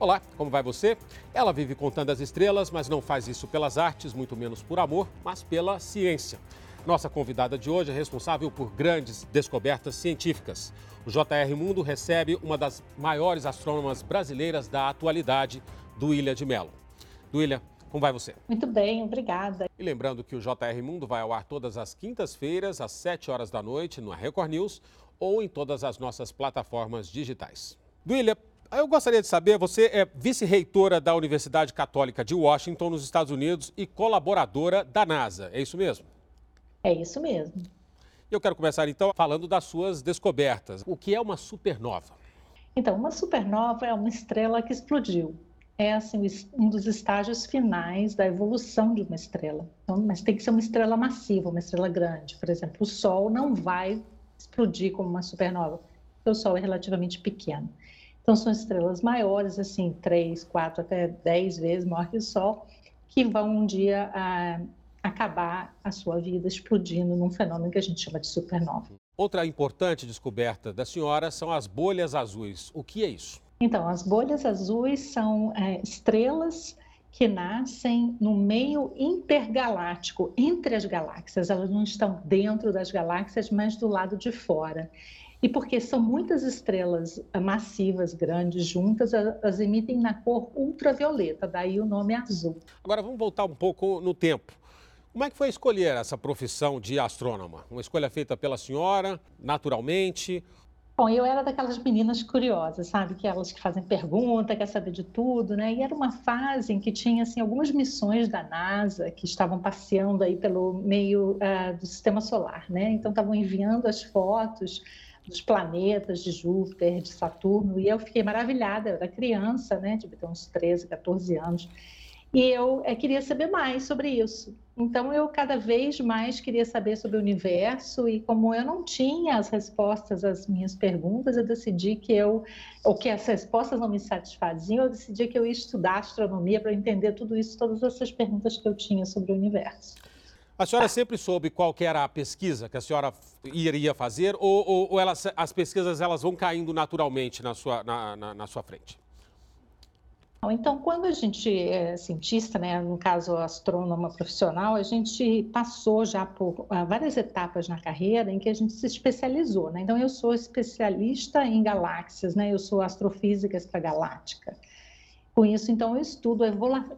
Olá, como vai você? Ela vive contando as estrelas, mas não faz isso pelas artes, muito menos por amor, mas pela ciência. Nossa convidada de hoje é responsável por grandes descobertas científicas. O JR Mundo recebe uma das maiores astrônomas brasileiras da atualidade, Duília de Mello. Duília, como vai você? Muito bem, obrigada. E lembrando que o JR Mundo vai ao ar todas as quintas-feiras, às 7 horas da noite, no Record News ou em todas as nossas plataformas digitais. Duília, eu gostaria de saber, você é vice-reitora da Universidade Católica de Washington, nos Estados Unidos, e colaboradora da NASA, é isso mesmo? É isso mesmo. Eu quero começar então falando das suas descobertas. O que é uma supernova? Então, uma supernova é uma estrela que explodiu. É assim um dos estágios finais da evolução de uma estrela. Então, mas tem que ser uma estrela massiva, uma estrela grande. Por exemplo, o Sol não vai explodir como uma supernova, porque o Sol é relativamente pequeno. Então, são estrelas maiores, assim, três, quatro, até dez vezes maior que o Sol, que vão um dia ah, acabar a sua vida explodindo num fenômeno que a gente chama de supernova. Outra importante descoberta da senhora são as bolhas azuis. O que é isso? Então, as bolhas azuis são é, estrelas que nascem no meio intergaláctico, entre as galáxias. Elas não estão dentro das galáxias, mas do lado de fora. E porque são muitas estrelas massivas, grandes, juntas, elas emitem na cor ultravioleta, daí o nome azul. Agora vamos voltar um pouco no tempo. Como é que foi escolher essa profissão de astrônoma? Uma escolha feita pela senhora, naturalmente? Bom, eu era daquelas meninas curiosas, sabe? Que elas que fazem pergunta, quer saber de tudo, né? E era uma fase em que tinha, assim, algumas missões da NASA que estavam passeando aí pelo meio uh, do Sistema Solar, né? Então, estavam enviando as fotos dos planetas de Júpiter, de Saturno, e eu fiquei maravilhada, eu era criança, né, devia ter uns 13, 14 anos, e eu é, queria saber mais sobre isso. Então, eu cada vez mais queria saber sobre o universo, e como eu não tinha as respostas às minhas perguntas, eu decidi que eu, ou que as respostas não me satisfaziam, eu decidi que eu ia estudar astronomia para entender tudo isso, todas essas perguntas que eu tinha sobre o universo. A senhora sempre soube qual era a pesquisa que a senhora iria fazer ou, ou, ou elas, as pesquisas elas vão caindo naturalmente na sua, na, na, na sua frente? Então, quando a gente é cientista, né, no caso astrônoma profissional, a gente passou já por uh, várias etapas na carreira em que a gente se especializou. Né? Então, eu sou especialista em galáxias, né? eu sou astrofísica extragaláctica. Com isso, então, eu estudo a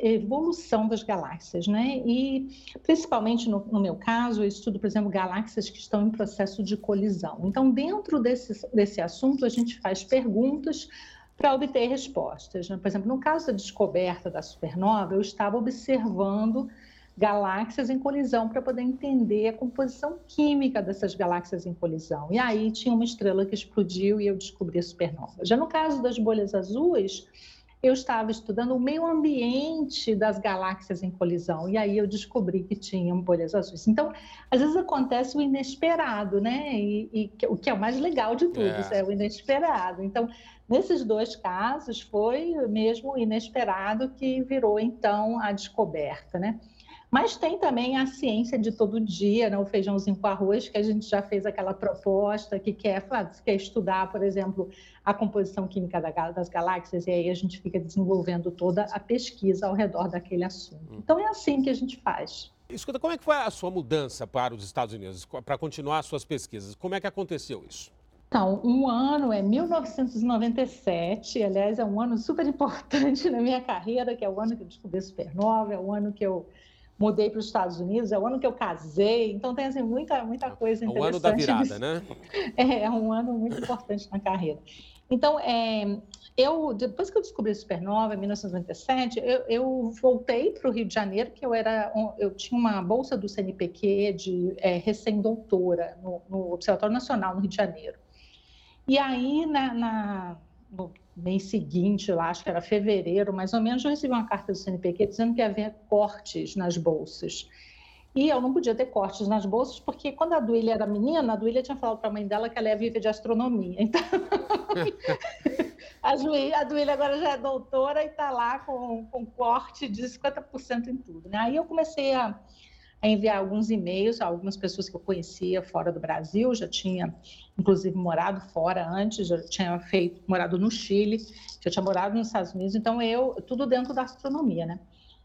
evolução das galáxias, né? E, principalmente no, no, meu caso, eu estudo, por exemplo, galáxias que estão em processo de colisão. Então, dentro desse, desse assunto, a gente faz perguntas para obter respostas. Né? Por exemplo, no caso da descoberta da supernova, eu estava observando galáxias em colisão para poder entender a composição química dessas galáxias em colisão. E aí tinha uma estrela que explodiu e eu descobri a supernova. Já no caso das bolhas azuis, eu estava estudando o meio ambiente das galáxias em colisão e aí eu descobri que tinham bolhas azuis. Então, às vezes acontece o inesperado, né? E, e o que é o mais legal de tudo, é. é o inesperado. Então, nesses dois casos, foi mesmo o inesperado que virou então a descoberta, né? Mas tem também a ciência de todo dia, né? o feijãozinho com arroz, que a gente já fez aquela proposta que quer, quer estudar, por exemplo, a composição química das galáxias, e aí a gente fica desenvolvendo toda a pesquisa ao redor daquele assunto. Hum. Então é assim que a gente faz. Escuta, como é que foi a sua mudança para os Estados Unidos, para continuar as suas pesquisas? Como é que aconteceu isso? Então, um ano é 1997, aliás, é um ano super importante na minha carreira, que é o ano que eu descobri supernova, é o ano que eu mudei para os Estados Unidos, é o ano que eu casei, então tem assim, muita, muita coisa interessante. É o ano da virada, né? É, é um ano muito importante na carreira. Então, é, eu, depois que eu descobri a supernova, em 1997, eu, eu voltei para o Rio de Janeiro, que eu era, eu tinha uma bolsa do CNPq de é, recém-doutora no, no, Observatório Nacional no Rio de Janeiro. E aí, na, na no mês seguinte, lá, acho que era fevereiro, mais ou menos, eu recebi uma carta do CNPq dizendo que havia cortes nas bolsas. E eu não podia ter cortes nas bolsas, porque quando a Duília era menina, a Duília tinha falado para a mãe dela que ela ia viver de astronomia. Então, a, Duília, a Duília agora já é doutora e está lá com, com corte de 50% em tudo. Né? Aí eu comecei a a enviar alguns e-mails a algumas pessoas que eu conhecia fora do Brasil, já tinha inclusive morado fora antes, já tinha feito morado no Chile, já tinha morado nos Estados Unidos, então eu tudo dentro da astronomia, né?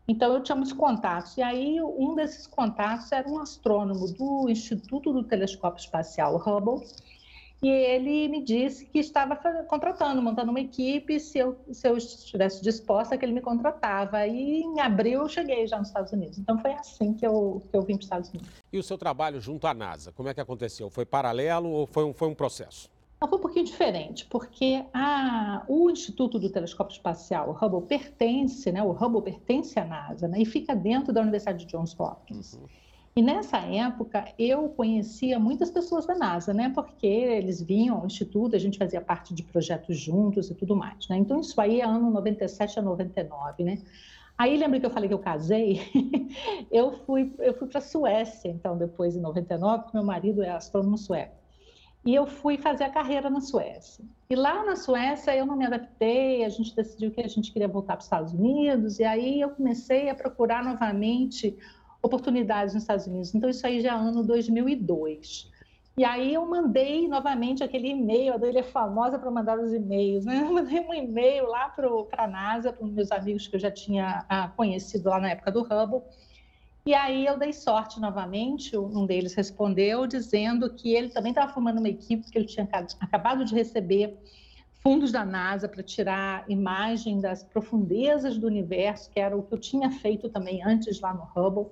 Então eu tinha muitos contatos e aí um desses contatos era um astrônomo do Instituto do Telescópio Espacial Hubble e ele me disse que estava contratando, montando uma equipe, se eu, se eu estivesse disposta, que ele me contratava. E em abril eu cheguei já nos Estados Unidos. Então foi assim que eu, que eu vim para os Estados Unidos. E o seu trabalho junto à NASA, como é que aconteceu? Foi paralelo ou foi um, foi um processo? Não, foi um pouquinho diferente, porque a, o Instituto do Telescópio Espacial, o Hubble, pertence, né, o Hubble pertence à NASA, né, e fica dentro da Universidade de Johns Hopkins. Uhum. E nessa época eu conhecia muitas pessoas da NASA, né? Porque eles vinham ao instituto, a gente fazia parte de projetos juntos e tudo mais, né? Então isso aí é ano 97 a 99, né? Aí lembra que eu falei que eu casei? eu fui eu fui para a Suécia, então depois em 99, porque meu marido é astrônomo sueco. E eu fui fazer a carreira na Suécia. E lá na Suécia eu não me adaptei, a gente decidiu que a gente queria voltar para os Estados Unidos, e aí eu comecei a procurar novamente oportunidades nos Estados Unidos. Então, isso aí já é ano 2002. E aí eu mandei novamente aquele e-mail, a Adélia é famosa para mandar os e-mails, né? Eu mandei um e-mail lá para a NASA, para os meus amigos que eu já tinha ah, conhecido lá na época do Hubble. E aí eu dei sorte novamente, um deles respondeu dizendo que ele também estava formando uma equipe, que ele tinha acabado de receber fundos da NASA para tirar imagem das profundezas do universo, que era o que eu tinha feito também antes lá no Hubble.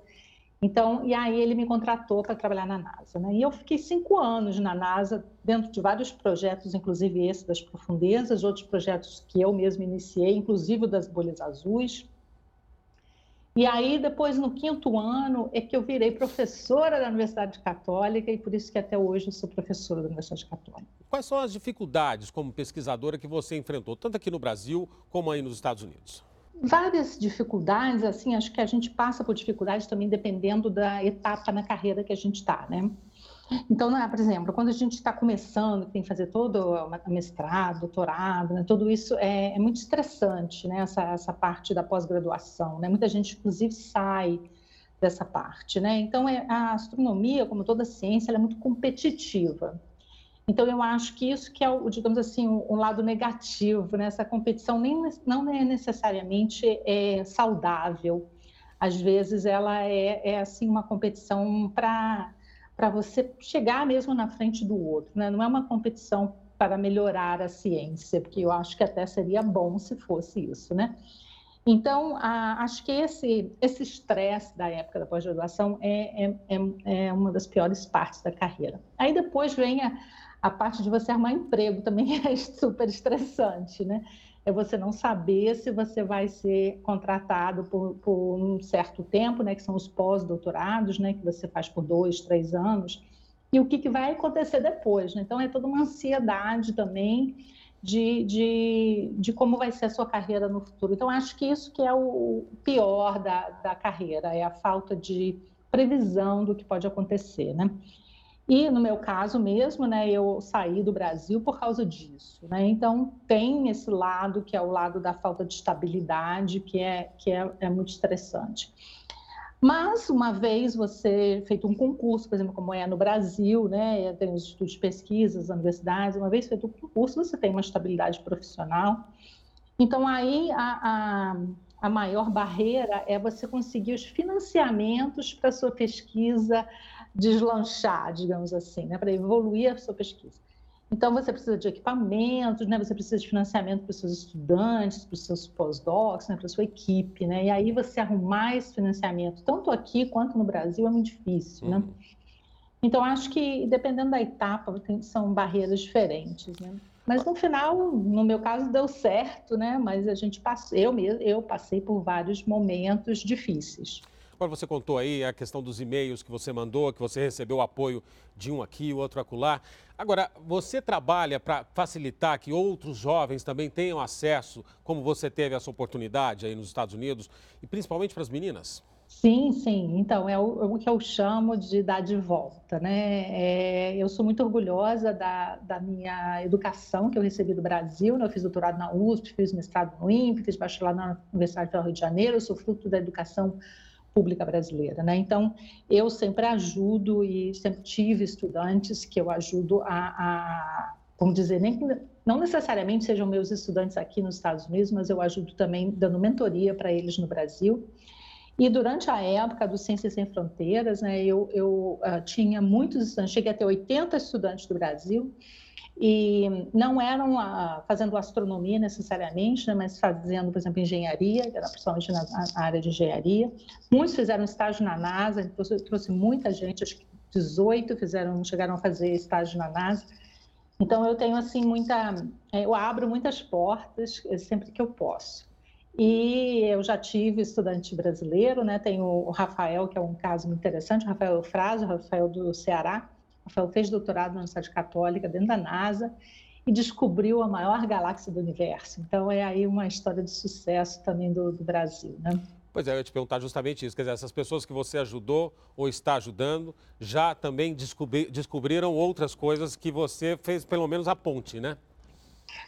Então, e aí ele me contratou para trabalhar na NASA. Né? E eu fiquei cinco anos na NASA, dentro de vários projetos, inclusive esse das profundezas, outros projetos que eu mesmo iniciei, inclusive o das bolhas azuis. E aí, depois, no quinto ano, é que eu virei professora da Universidade Católica e por isso que até hoje eu sou professora da Universidade Católica. Quais são as dificuldades como pesquisadora que você enfrentou, tanto aqui no Brasil como aí nos Estados Unidos? Várias dificuldades, assim, acho que a gente passa por dificuldades também dependendo da etapa na carreira que a gente está, né? Então, né, por exemplo, quando a gente está começando, tem que fazer todo o mestrado, doutorado, né, tudo isso é, é, muito estressante, né, essa, essa parte da pós-graduação, né? Muita gente, inclusive, sai dessa parte, né? Então, é, a astronomia, como toda ciência, é muito competitiva. Então, eu acho que isso que é, o, digamos assim, o, um lado negativo, né? Essa competição nem, não é necessariamente é, saudável. Às vezes, ela é, é assim, uma competição para para você chegar mesmo na frente do outro, né? Não é uma competição para melhorar a ciência, porque eu acho que até seria bom se fosse isso, né? Então, a, acho que esse esse estresse da época da pós-graduação é, é, é, é, uma das piores partes da carreira. Aí depois vem a, a parte de você arrumar emprego também é super estressante, né? É você não saber se você vai ser contratado por, por um certo tempo, né? Que são os pós-doutorados, né? Que você faz por dois, três anos. E o que, que vai acontecer depois, né? Então, é toda uma ansiedade também de, de, de, como vai ser a sua carreira no futuro. Então, acho que isso que é o pior da, da carreira, é a falta de previsão do que pode acontecer, né? E no meu caso mesmo, né, eu saí do Brasil por causa disso, né? Então tem esse lado que é o lado da falta de estabilidade, que é que é, é muito estressante. Mas uma vez você feito um concurso, por exemplo, como é no Brasil, né, tem os estudos de pesquisa, as universidades, uma vez feito um concurso, você tem uma estabilidade profissional. Então aí a, a a maior barreira é você conseguir os financiamentos para sua pesquisa deslanchar, digamos assim, né, para evoluir a sua pesquisa. Então, você precisa de equipamentos, né, você precisa de financiamento para os seus estudantes, para os seus pós-docs, né, para a sua equipe. Né, e aí, você arrumar esse financiamento, tanto aqui quanto no Brasil, é muito difícil. Né? Uhum. Né? Então, acho que, dependendo da etapa, tem, são barreiras diferentes. Né? Mas no final, no meu caso, deu certo, né? Mas a gente passou, eu mesmo, eu passei por vários momentos difíceis. Agora você contou aí a questão dos e-mails que você mandou, que você recebeu apoio de um aqui, o outro acolá. Agora, você trabalha para facilitar que outros jovens também tenham acesso, como você teve essa oportunidade aí nos Estados Unidos, e principalmente para as meninas? Sim, sim. Então, é o, é o, que eu chamo de dar de volta, né? É, eu sou muito orgulhosa da, da, minha educação que eu recebi do Brasil, né? Eu fiz doutorado na USP, fiz mestrado no INPE, fiz bacharelado na Universidade do Rio de Janeiro, eu sou fruto da educação pública brasileira, né? Então, eu sempre ajudo e sempre tive estudantes que eu ajudo a, a vamos dizer, nem não necessariamente sejam meus estudantes aqui nos Estados Unidos, mas eu ajudo também dando mentoria para eles no Brasil. E durante a época do Ciências Sem Fronteiras, né, eu, eu uh, tinha muitos estudantes, cheguei a ter 80 estudantes do Brasil, e não eram uh, fazendo astronomia necessariamente, né, mas fazendo, por exemplo, engenharia, era principalmente na, área de engenharia. Muitos fizeram estágio na NASA, trouxe, trouxe muita gente, acho que 18 fizeram, chegaram a fazer estágio na NASA. Então eu tenho assim muita, é, eu abro muitas portas é, sempre que eu posso. E eu já tive estudante brasileiro, né? Tem o Rafael, que é um caso muito interessante, o Rafael Eufrásio, o Rafael do Ceará. Rafael fez doutorado na Universidade Católica, dentro da NASA, e descobriu a maior galáxia do universo. Então, é aí uma história de sucesso também do, do Brasil, né? Pois é, eu ia te perguntar justamente isso. Quer dizer, essas pessoas que você ajudou ou está ajudando já também descobri descobriram outras coisas que você fez pelo menos a ponte, né?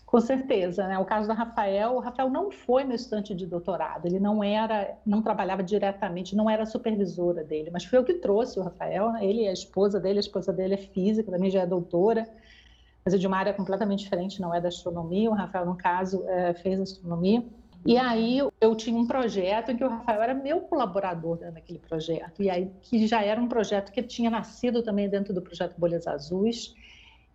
Com certeza, né? O caso do Rafael, o Rafael não foi meu estudante de doutorado, ele não era, não trabalhava diretamente, não era supervisora dele, mas foi eu que trouxe o Rafael, né? ele e a esposa dele, a esposa dele é física, também já é doutora, mas é de uma área completamente diferente, não é da astronomia, o Rafael, no caso, é, fez astronomia, e aí eu tinha um projeto em que o Rafael era meu colaborador dentro daquele projeto. E aí que já era um projeto que tinha nascido também dentro do projeto Bolhas Azuis.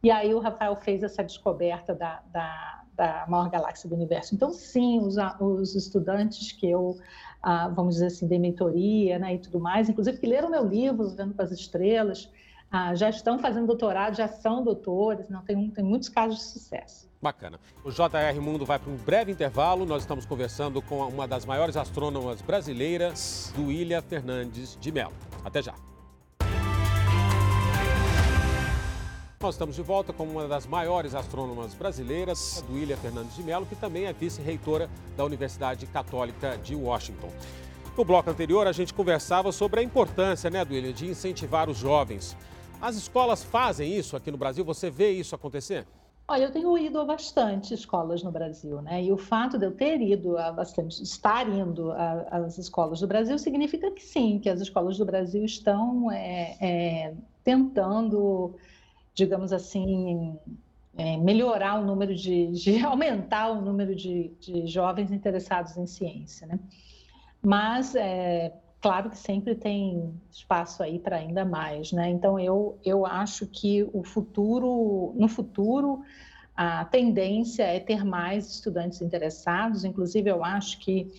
E aí o Rafael fez essa descoberta da, da, da maior galáxia do universo. Então, sim, os, os estudantes que eu, ah, vamos dizer assim, dei mentoria né, e tudo mais, inclusive que leram meu livro, Vendo para as Estrelas, ah, já estão fazendo doutorado, já são doutores, não tem, tem muitos casos de sucesso. Bacana. O JR Mundo vai para um breve intervalo. Nós estamos conversando com uma das maiores astrônomas brasileiras, Duília Fernandes de Mello. Até já. Nós estamos de volta com uma das maiores astrônomas brasileiras, Duília Fernandes de Mello, que também é vice-reitora da Universidade Católica de Washington. No bloco anterior, a gente conversava sobre a importância, né, Duília, de incentivar os jovens. As escolas fazem isso aqui no Brasil? Você vê isso acontecer? Olha, eu tenho ido a bastante escolas no Brasil, né? E o fato de eu ter ido a bastante, estar indo às escolas do Brasil, significa que sim, que as escolas do Brasil estão é, é, tentando, digamos assim, é, melhorar o número de, de aumentar o número de, de, jovens interessados em ciência, né? Mas é, claro que sempre tem espaço aí para ainda mais, né? Então eu, eu acho que o futuro, no futuro, a tendência é ter mais estudantes interessados. Inclusive, eu acho que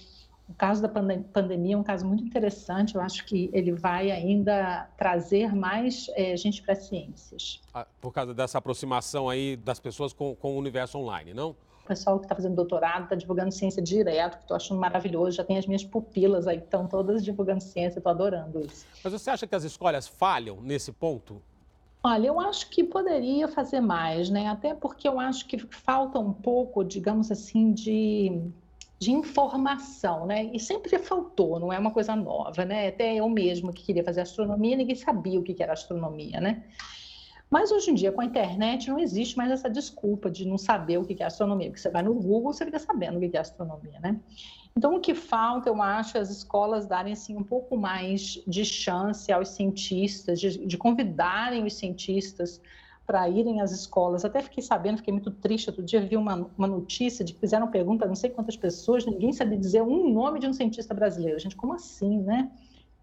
o caso da pandemia é um caso muito interessante. Eu acho que ele vai ainda trazer mais é, gente para as ciências. Ah, por causa dessa aproximação aí das pessoas com, com o universo online, não? O pessoal que está fazendo doutorado está divulgando ciência direto, que estou achando maravilhoso. Já tem as minhas pupilas aí, estão todas divulgando ciência, estou adorando isso. Mas você acha que as escolas falham nesse ponto? Olha, eu acho que poderia fazer mais, né? Até porque eu acho que falta um pouco, digamos assim, de, de informação, né? E sempre faltou, não é uma coisa nova, né? Até eu mesma que queria fazer astronomia, ninguém sabia o que era astronomia, né? Mas hoje em dia, com a internet, não existe mais essa desculpa de não saber o que é astronomia, porque você vai no Google, você fica sabendo o que é astronomia, né? Então, o que falta, eu acho, é as escolas darem assim, um pouco mais de chance aos cientistas, de, de convidarem os cientistas para irem às escolas. Até fiquei sabendo, fiquei muito triste. Outro dia vi uma, uma notícia de que fizeram pergunta a não sei quantas pessoas, ninguém sabia dizer um nome de um cientista brasileiro. Gente, como assim, né?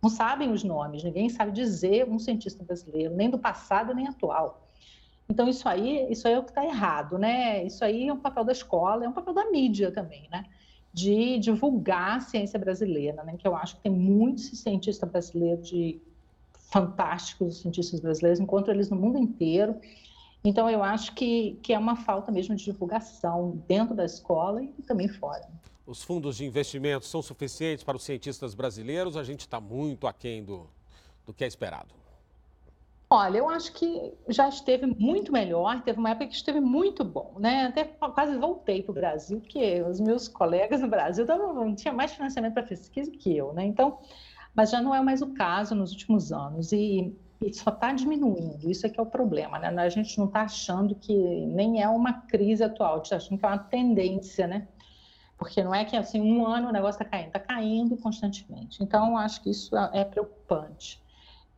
não sabem os nomes, ninguém sabe dizer um cientista brasileiro, nem do passado nem atual. Então isso aí, isso aí é o que está errado, né? Isso aí é um papel da escola, é um papel da mídia também, né? De divulgar a ciência brasileira, né? Que eu acho que tem muitos cientistas brasileiros de fantásticos cientistas brasileiros, encontro eles no mundo inteiro. Então eu acho que, que é uma falta mesmo de divulgação dentro da escola e também fora os fundos de investimento são suficientes para os cientistas brasileiros? A gente está muito aquém do, do que é esperado. Olha, eu acho que já esteve muito melhor, teve uma época que esteve muito bom, né? Até quase voltei para o Brasil, porque os meus colegas no Brasil tavam, tinham mais financiamento para pesquisa que eu, né? Então, mas já não é mais o caso nos últimos anos e, e só está diminuindo, isso é que é o problema, né? A gente não está achando que nem é uma crise atual, a gente está achando que é uma tendência, né? porque não é que assim um ano o negócio está caindo, está caindo constantemente. Então, acho que isso é preocupante.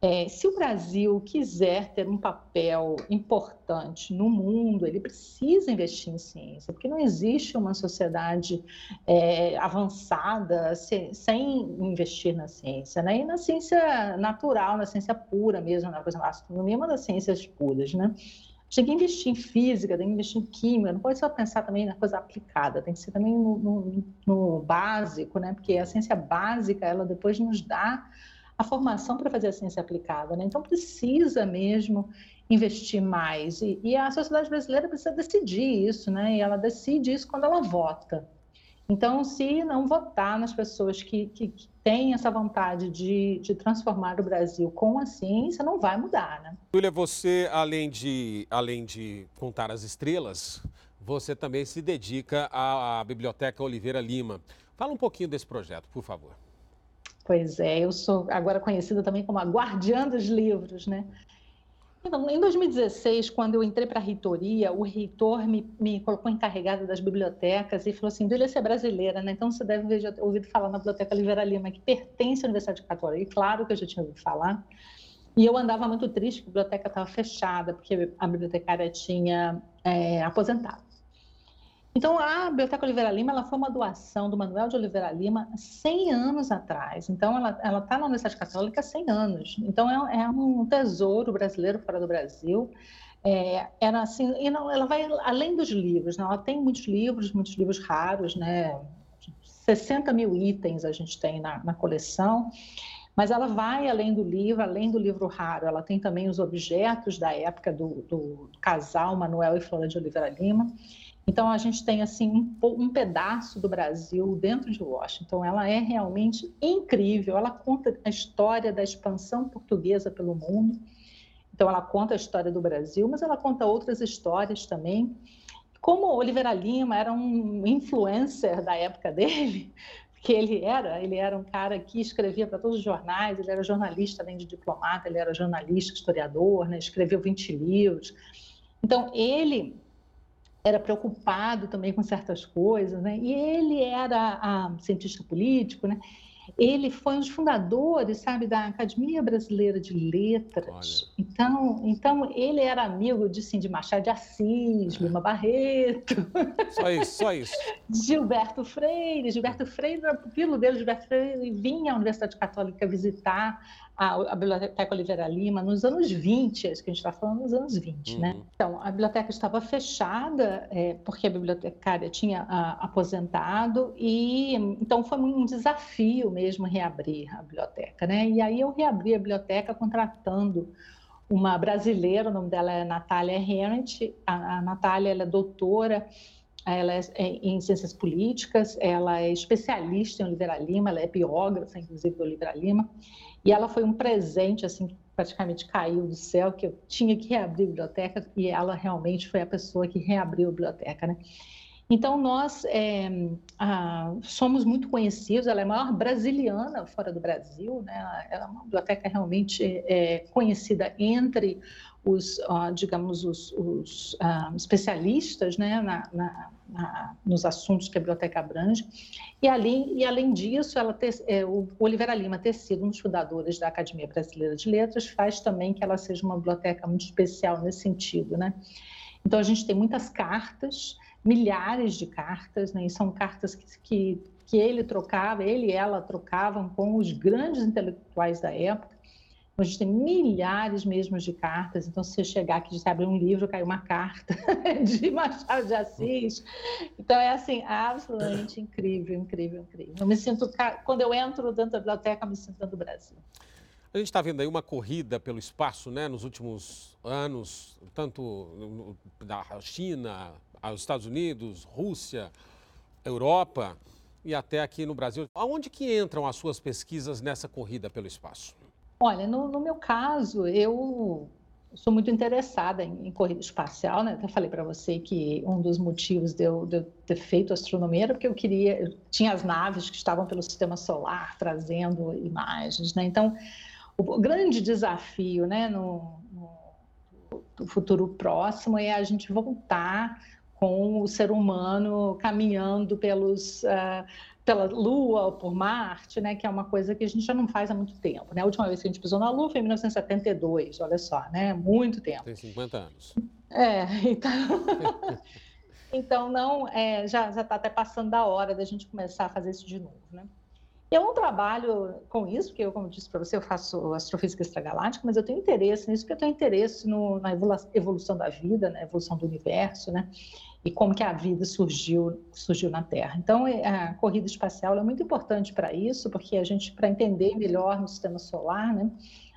É, se o Brasil quiser ter um papel importante no mundo, ele precisa investir em ciência, porque não existe uma sociedade é, avançada sem, sem, investir na ciência, né? E na ciência natural, na ciência pura mesmo, na coisa, astronomia é uma das ciências puras, né? tem que investir em física, tem que investir em química, não pode só pensar também na coisa aplicada, tem que ser também no, no, no básico, né? Porque a ciência básica, ela depois nos dá a formação para fazer a ciência aplicada, né? Então precisa mesmo investir mais e, e, a sociedade brasileira precisa decidir isso, né? E ela decide isso quando ela vota. Então, se não votar nas pessoas que, que, que têm essa vontade de, de, transformar o Brasil com a ciência, não vai mudar, né? Júlia, você, além de, além de contar as estrelas, você também se dedica à, à Biblioteca Oliveira Lima. Fala um pouquinho desse projeto, por favor. Pois é, eu sou agora conhecida também como a guardiã dos livros, né? Então, em 2016, quando eu entrei para a reitoria, o reitor me, me colocou encarregada das bibliotecas e falou assim: Dúlia, você é brasileira, né? Então você deve ter ouvido falar na Biblioteca Oliveira Lima, que pertence à Universidade Católica. E claro que eu já tinha ouvido falar. E eu andava muito triste, a biblioteca estava fechada, porque a bibliotecária tinha é, aposentado. Então, a Biblioteca Oliveira Lima ela foi uma doação do Manuel de Oliveira Lima 100 anos atrás. Então, ela está na Universidade Católica há 100 anos. Então, é, é, um tesouro brasileiro fora do Brasil. É, era assim, e não, ela vai além dos livros, né? ela tem muitos livros, muitos livros raros, né? 60 mil itens a gente tem na, na coleção, mas ela vai além do livro, além do livro raro, ela tem também os objetos da época do, do casal Manuel e Flora de Oliveira Lima. Então a gente tem assim um, um, pedaço do Brasil dentro de Washington. Ela é realmente incrível. Ela conta a história da expansão portuguesa pelo mundo. Então ela conta a história do Brasil, mas ela conta outras histórias também. Como Oliveira Lima era um influencer da época dele, que ele era, ele era um cara que escrevia para todos os jornais, ele era jornalista além de diplomata, ele era jornalista, historiador, né? escreveu 20 livros. Então ele era preocupado também com certas coisas, né? E ele era a, cientista político, né? Ele foi um dos fundadores, sabe, da Academia Brasileira de Letras. Olha. Então, então ele era amigo de, sim, de Machado de Assis, é. Lima Barreto. Só isso, só isso. Gilberto Freire. Gilberto Freire era pupilo dele. Gilberto Freire vinha à Universidade Católica visitar a, a, Biblioteca Oliveira Lima nos anos 20, acho que a gente está falando nos anos 20, né? uhum. né? Então, a biblioteca estava fechada é, porque a bibliotecária tinha a, aposentado e então foi um desafio mesmo reabrir a biblioteca, né? E aí eu reabri a biblioteca contratando uma brasileira, o nome dela é Natália Herent. A, a Natália ela é doutora ela é, é, em ciências políticas, ela é especialista em Oliveira Lima, ela é biógrafa, inclusive, do Oliveira Lima, e ela foi um presente, assim, que praticamente caiu do céu, que eu tinha que reabrir a biblioteca, e ela realmente foi a pessoa que reabriu a biblioteca, né? Então, nós é, ah, somos muito conhecidos, ela é a maior brasiliana fora do Brasil, né? ela é uma biblioteca realmente é, conhecida entre os, digamos, os, os uh, especialistas né, na, na, na, nos assuntos que a biblioteca abrange. E, além, e além disso, ela ter, é, o Oliveira Lima ter sido um dos fundadores da Academia Brasileira de Letras faz também que ela seja uma biblioteca muito especial nesse sentido. Né? Então, a gente tem muitas cartas, milhares de cartas, né, e são cartas que, que, que ele trocava, ele e ela trocavam com os grandes intelectuais da época, a gente tem milhares mesmo de cartas, então se você chegar aqui, você abrir um livro, cai uma carta de Machado de Assis. Então é assim, absolutamente incrível, incrível, incrível. Eu me sinto, quando eu entro dentro da biblioteca, eu me sinto dentro do Brasil. A gente está vendo aí uma corrida pelo espaço, né, nos últimos anos, tanto da China, aos Estados Unidos, Rússia, Europa e até aqui no Brasil. Aonde que entram as suas pesquisas nessa corrida pelo espaço? Olha, no, no meu caso, eu sou muito interessada em, em corrida espacial, né? Até falei para você que um dos motivos de eu, de eu, ter feito astronomia era porque eu queria, eu tinha as naves que estavam pelo sistema solar trazendo imagens, né? Então, o grande desafio, né, no, no, no futuro próximo é a gente voltar com o ser humano caminhando pelos, uh, pela Lua ou por Marte, né, que é uma coisa que a gente já não faz há muito tempo. Né? A última vez que a gente pisou na Lua foi em 1972, olha só, né? muito tempo. Tem 50 anos. É, então... então não, é, já está até passando da hora da gente começar a fazer isso de novo. Né? Eu não trabalho com isso, porque eu, como disse para você, eu faço astrofísica extragaláctica, mas eu tenho interesse nisso, porque eu tenho interesse no, na evolução da vida, na evolução do universo, né? E como que a vida surgiu, surgiu na Terra. Então, é, a corrida espacial é muito importante para isso, porque a gente, para entender melhor no sistema solar, né?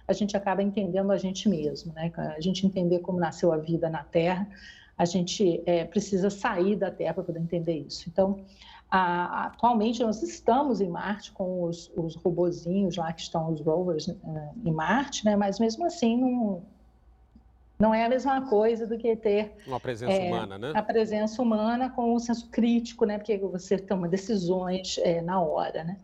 A gente acaba entendendo a gente mesmo, né? A gente entender como nasceu a vida na Terra, a gente é, precisa sair da Terra para poder entender isso. Então, a, atualmente nós estamos em Marte com os, os robozinhos lá que estão, os rovers uh, em Marte, né? mas mesmo assim não, não é a mesma coisa do que ter uma presença é, humana, né? A presença humana com o senso crítico, né? Porque você toma decisões é, na hora, né?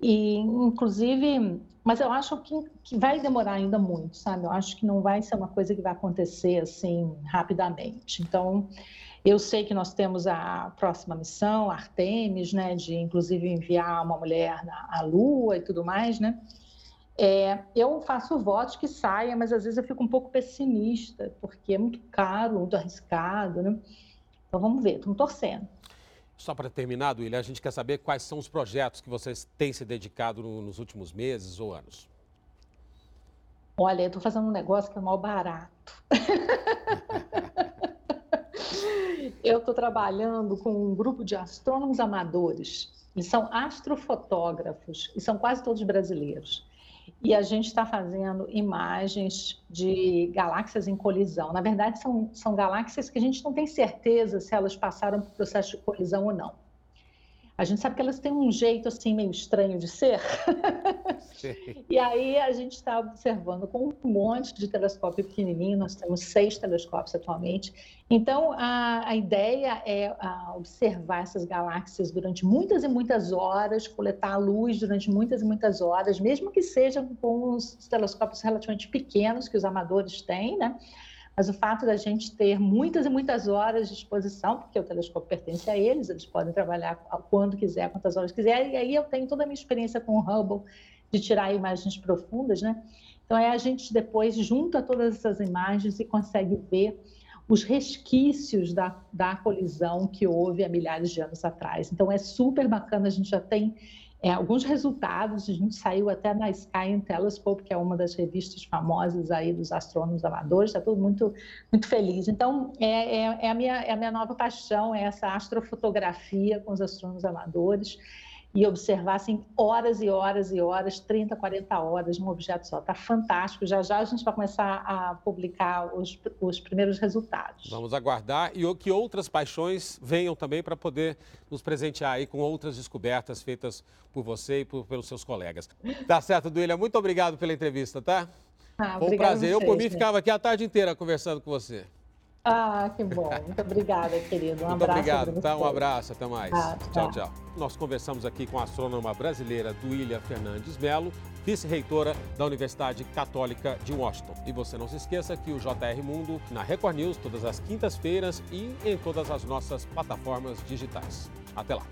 E, inclusive, mas eu acho que, que vai demorar ainda muito, sabe? Eu acho que não vai ser uma coisa que vai acontecer assim rapidamente. Então, eu sei que nós temos a próxima missão, Artemis, né, de inclusive enviar uma mulher à Lua e tudo mais, né? É, eu faço votos que saia, mas às vezes eu fico um pouco pessimista, porque é muito caro, muito arriscado, né? Então vamos ver, estamos torcendo. Só para terminar, William, a gente quer saber quais são os projetos que vocês têm se dedicado no, nos últimos meses ou anos. Olha, eu estou fazendo um negócio que é mal barato. Eu estou trabalhando com um grupo de astrônomos amadores, e são astrofotógrafos, e são quase todos brasileiros. E a gente está fazendo imagens de galáxias em colisão. Na verdade, são, são galáxias que a gente não tem certeza se elas passaram por processo de colisão ou não. A gente sabe que elas têm um jeito assim meio estranho de ser. e aí a gente está observando com um monte de telescópio pequenininho, nós temos seis telescópios atualmente. Então a, a ideia é a, observar essas galáxias durante muitas e muitas horas, coletar a luz durante muitas e muitas horas, mesmo que seja com os telescópios relativamente pequenos que os amadores têm, né? Mas o fato da gente ter muitas e muitas horas de exposição, porque o telescópio pertence a eles, eles podem trabalhar quando quiser, quantas horas quiser, e aí eu tenho toda a minha experiência com o Hubble de tirar imagens profundas, né? Então é a gente depois junta todas essas imagens e consegue ver os resquícios da, da colisão que houve há milhares de anos atrás. Então é super bacana, a gente já tem é, alguns resultados, a gente saiu até na Sky Telescope, que é uma das revistas famosas aí dos astrônomos amadores, está tudo muito, muito feliz. Então, é, é, é, a minha, é a minha nova paixão, é essa astrofotografia com os astrônomos amadores e observassem horas e horas e horas, 30, 40 horas num objeto só. Está fantástico. Já já a gente vai começar a publicar os, os primeiros resultados. Vamos aguardar e que outras paixões venham também para poder nos presentear aí com outras descobertas feitas por você e por, pelos seus colegas. Tá certo, Duília? Muito obrigado pela entrevista, tá? Ah, Foi um prazer. Eu, por mim, ficava aqui a tarde inteira conversando com você. Ah, que bom. Muito obrigada, querido. Um Muito abraço. Obrigado, tá? Um abraço, até mais. Ah, tchau, tchau. Nós conversamos aqui com a astrônoma brasileira Duília Fernandes Melo, vice-reitora da Universidade Católica de Washington. E você não se esqueça que o JR Mundo na Record News todas as quintas-feiras e em todas as nossas plataformas digitais. Até lá.